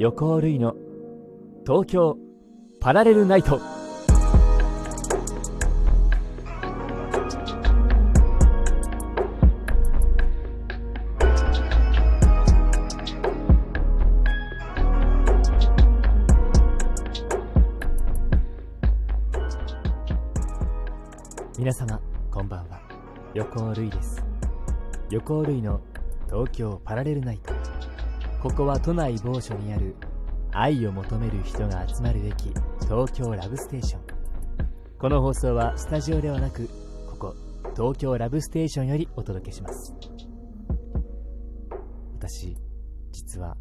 横尾類の東京パラレルナイト。皆様こんばんは。横尾類です。横尾類の東京パラレルナイト。ここは都内某所にある愛を求める人が集まる駅東京ラブステーション。この放送はスタジオではなくここ東京ラブステーションよりお届けします。私実は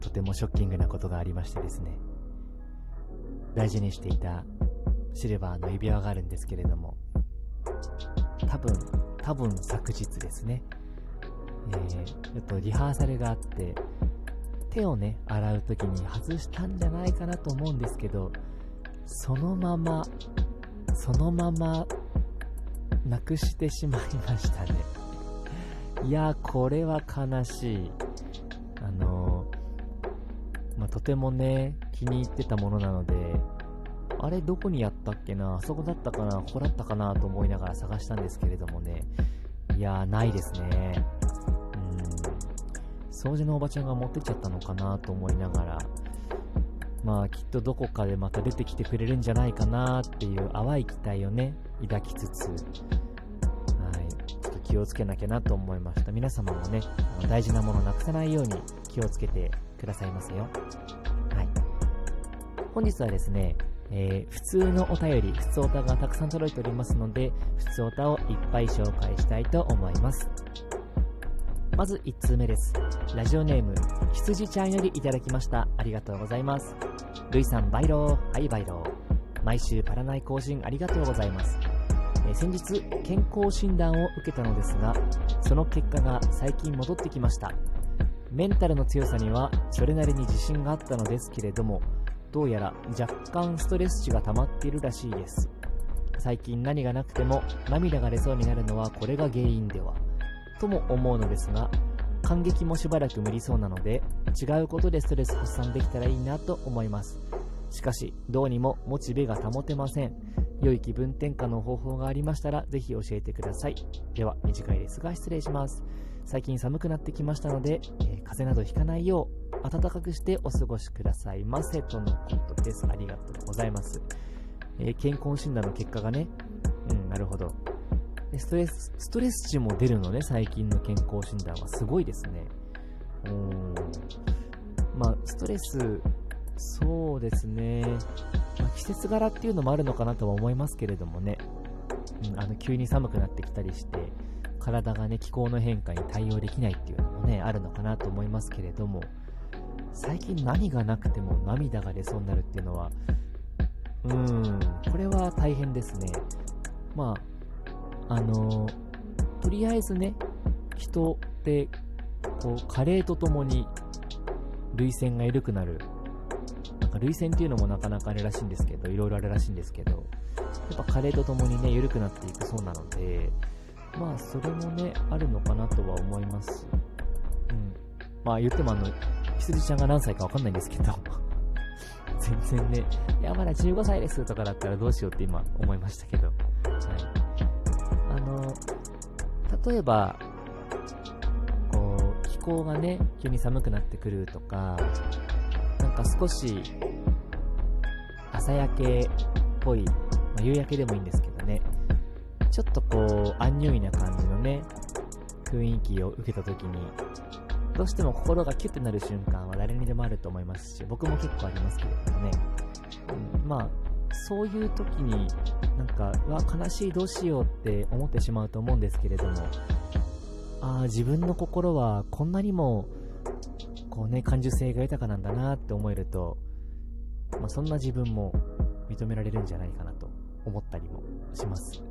とてもショッキングなことがありましてですね。大事にしていたシルバーの指輪があるんですけれども多分多分昨日ですね。えー、ちょっとリハーサルがあって手をね洗う時に外したんじゃないかなと思うんですけどそのままそのままなくしてしまいましたね。いやこれは悲しい。あのー、まあ、とてもね気に入ってたものなのであれどこにやったっけな？あそこだったかな？ここだったかな？と思いながら探したんですけれどもね。いやーないですね。掃除のおばちゃんが持ってっちゃったのかなと思いながら、まあきっとどこかでまた出てきてくれるんじゃないかなっていう淡い期待をね、抱きつつ、はい、ちょっと気をつけなきゃなと思いました。皆様もね、あの大事なものなくさないように気をつけてくださいませよ。はい。本日はですね、えー、普通のお便り、普通おたがたくさん届いておりますので、普通おたをいっぱい紹介したいと思います。まず1通目です。ラジオネーム、羊ちゃんよりいただきました。ありがとうございます。ルイさん、バイロー。はい、バイロー。毎週パラナイ更新ありがとうございます。え先日、健康診断を受けたのですが、その結果が最近戻ってきました。メンタルの強さにはそれなりに自信があったのですけれども、どうやら若干ストレス値が溜まっているらしいです。最近何がなくても涙が出そうになるのはこれが原因ではとも思うのですが、感激もしばらく無理そうなので、違うことでストレス発散できたらいいなと思います。しかし、どうにもモチベが保てません。良い気分転換の方法がありましたら、ぜひ教えてください。では、短いですが失礼します。最近寒くなってきましたので、えー、風邪などひかないよう、暖かくしてお過ごしくださいませ、とのことです。ありがとうございます。えー、健康診断の結果がね、うん、なるほど。でストレス、ストレス値も出るのね、最近の健康診断は。すごいですね。うん。まあ、ストレス、そうですね。まあ、季節柄っていうのもあるのかなとは思いますけれどもね。うん、あの、急に寒くなってきたりして、体がね、気候の変化に対応できないっていうのもね、あるのかなと思いますけれども、最近何がなくても涙が出そうになるっていうのは、うーん、これは大変ですね。まあ、あのとりあえずね、人ってこう加齢とともに涙腺が緩くなる。なんか涙腺っていうのもなかなかあれらしいんですけど、いろいろあるらしいんですけど、やっぱ加齢とともにね、緩くなっていくそうなので、まあそれもね、あるのかなとは思います。うん。まあ言ってもあの、羊ちゃんが何歳かわかんないんですけど、全然ね、いやまだ15歳ですとかだったらどうしようって今思いましたけど、はい。の、例えば、こう、気候がね、急に寒くなってくるとか、なんか少し、朝焼けっぽい、まあ、夕焼けでもいいんですけどね、ちょっとこう、アンニュイな感じのね、雰囲気を受けた時に、どうしても心がキュッてなる瞬間は誰にでもあると思いますし、僕も結構ありますけれどもね、うん、まあ、そういう時になんかうわ悲しいどうしようって思ってしまうと思うんですけれどもああ自分の心はこんなにもこうね感受性が豊かなんだなって思えると、まあ、そんな自分も認められるんじゃないかなと思ったりもします。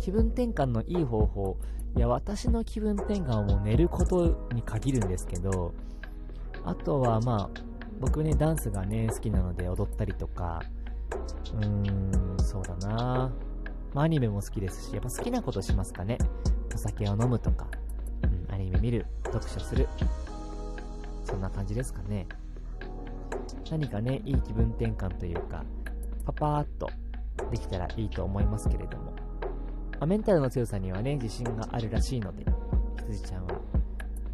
気分転換のいい方法いや私の気分転換はもう寝ることに限るんですけどあとはまあ僕ねダンスがね好きなので踊ったりとかうーん、そうだなまあ、アニメも好きですし、やっぱ好きなことしますかね。お酒を飲むとか、うん、アニメ見る、読書する。そんな感じですかね。何かね、いい気分転換というか、パパーっとできたらいいと思いますけれども、まあ、メンタルの強さにはね、自信があるらしいので、羊ちゃんは、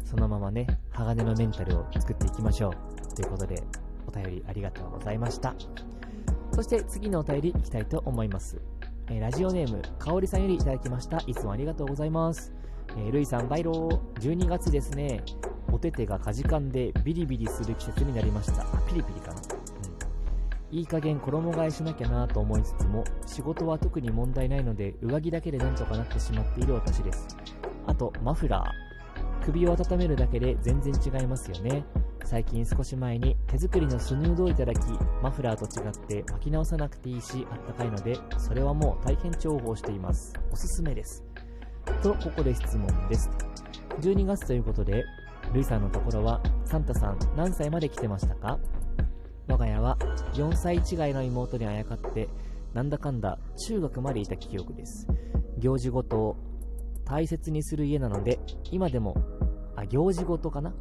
そのままね、鋼のメンタルを作っていきましょう。ということで、お便りありがとうございました。そして次のお便りいきたいと思います。えー、ラジオネーム、かおりさんよりいただきました。いつもありがとうございます。えー、ルイさん、バイロー。12月ですね。お手手がかじかんでビリビリする季節になりました。あピリピリかな。うん。いい加減衣替えしなきゃなと思いつつも、仕事は特に問題ないので、上着だけでなんとかなってしまっている私です。あと、マフラー。首を温めるだけで全然違いますよね。最近少し前に手作りのスヌードをいただき、マフラーと違って巻き直さなくていいし、あったかいので、それはもう大変重宝しています。おすすめです。と、ここで質問です。12月ということで、ルイさんのところは、サンタさん何歳まで来てましたか？我が家は4歳違いの妹にあやかって、なんだかんだ中学までいた記憶です。行事ごと大切にする家なので、今でも、あ、行事ごとかな、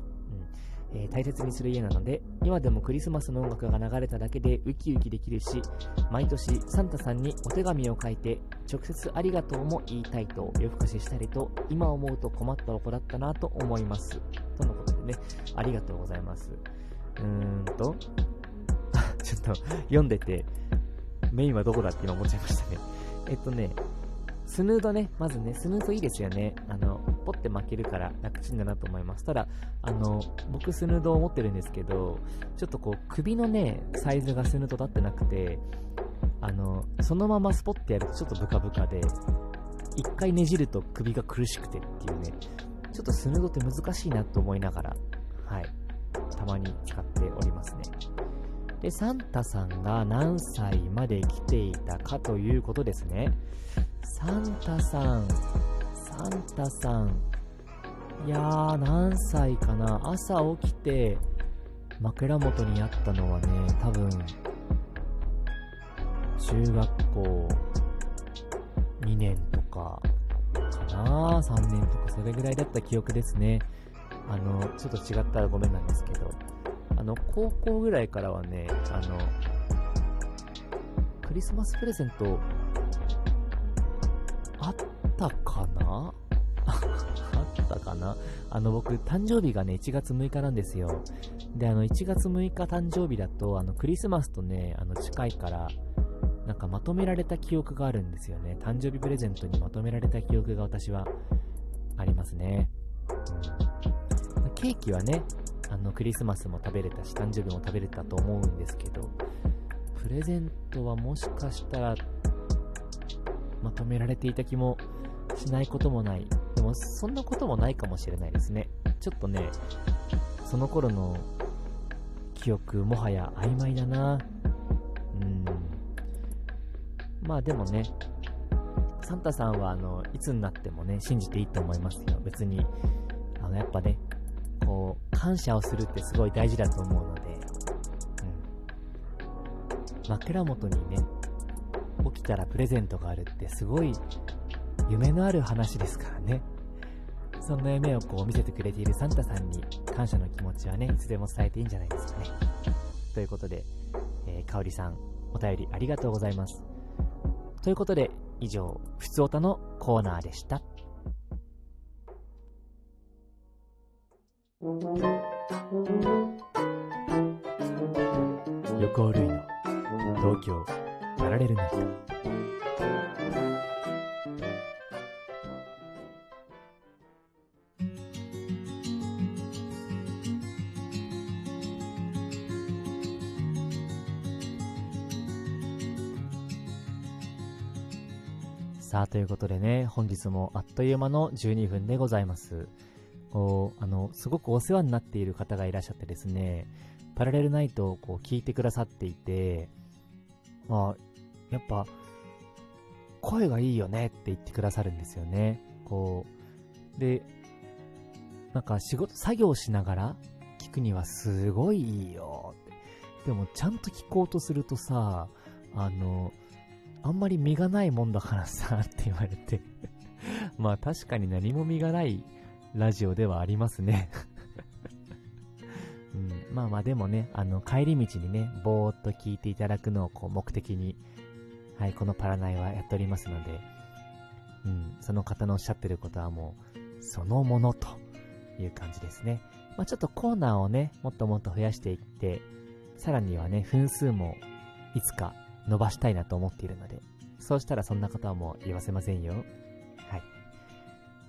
えー、大切にする家なので、今でもクリスマスの音楽が流れただけでウキウキできるし、毎年サンタさんにお手紙を書いて、直接ありがとうも言いたいと夜更かししたりと、今思うと困ったお子だったなと思います。とのことでね、ありがとうございます。うーんと、ちょっと読んでて、メインはどこだって今思っちゃいましたね。えっとね、スヌードね、まずね、スヌードいいですよね。あの、ポッて負けるから楽ちんだなと思います。ただ、あの、僕スヌードを持ってるんですけど、ちょっとこう、首のね、サイズがスヌードだってなくて、あの、そのままスポッてやるとちょっとブカブカで、一回ねじると首が苦しくてっていうね、ちょっとスヌードって難しいなと思いながら、はい、たまに使っておりますね。で、サンタさんが何歳まで来ていたかということですね。サンタさん、サンタさん、いやー、何歳かな。朝起きて、枕元にあったのはね、多分、中学校2年とか、かな。3年とか、それぐらいだった記憶ですね。あの、ちょっと違ったらごめんなんですけど、あの、高校ぐらいからはね、あの、クリスマスプレゼント、たかな？あったかな？あの、僕、誕生日がね、1月6日なんですよ。で、あの、1月6日誕生日だと、あの、クリスマスとね、あの、近いから、なんかまとめられた記憶があるんですよね。誕生日プレゼントにまとめられた記憶が私はありますね。うん、ケーキはね、あのクリスマスも食べれたし、誕生日も食べれたと思うんですけど、プレゼントはもしかしたらまとめられていた気もしないこともない。でも、そんなこともないかもしれないですね。ちょっとね、その頃の記憶、もはや曖昧だな。うん。まあでもね、サンタさんは、あの、いつになってもね、信じていいと思いますよ。別に、あの、やっぱね、こう、感謝をするってすごい大事だと思うので、うん。枕元にね、起きたらプレゼントがあるってすごい夢のある話ですからね。そんな夢をこう見せてくれているサンタさんに感謝の気持ちはね、いつでも伝えていいんじゃないですかね。ということで、えー、かおりさん、お便りありがとうございます。ということで、以上、ふつおたのコーナーでした。パラレルナイトさあ、ということでね、本日もあっという間の12分でございます。こう、あの、すごくお世話になっている方がいらっしゃってですね、パラレルナイトをこう聞いてくださっていて、まあ、やっぱ、声がいいよねって言ってくださるんですよね。こう、で、なんか仕事、作業しながら聞くにはすごいいいよって。でもちゃんと聞こうとするとさ、あの、あんまり身がないもんだからさ、って言われて まあ確かに何も身がないラジオではありますね うん。まあまあでもね、あの、帰り道にね、ぼーっと聞いていただくのをこう目的に、はい、このパラナイはやっておりますので、うん、その方のおっしゃってることはもう、そのものという感じですね。まあちょっとコーナーをね、もっともっと増やしていって、さらにはね、分数もいつか伸ばしたいなと思っているので、そうしたらそんなことはもう言わせませんよ。はい。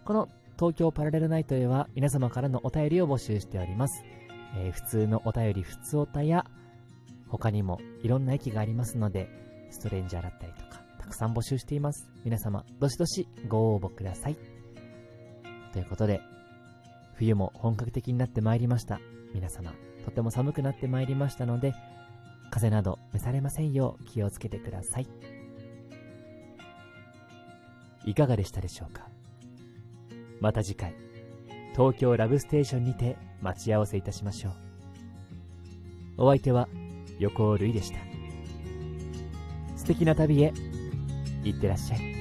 この東京パラレルナイトへは皆様からのお便りを募集しております。えー、普通のお便り、普通おたや、他にもいろんな駅がありますので、ストレンジャーだったりとか、たくさん募集しています。皆様、どしどしご応募ください。ということで、冬も本格的になってまいりました。皆様、とても寒くなってまいりましたので、風邪など召されませんよう気をつけてください。いかがでしたでしょうか？また次回、東京ラブステーションにて待ち合わせいたしましょう。お相手は横尾るいでした。素敵な旅へ、いってらっしゃい。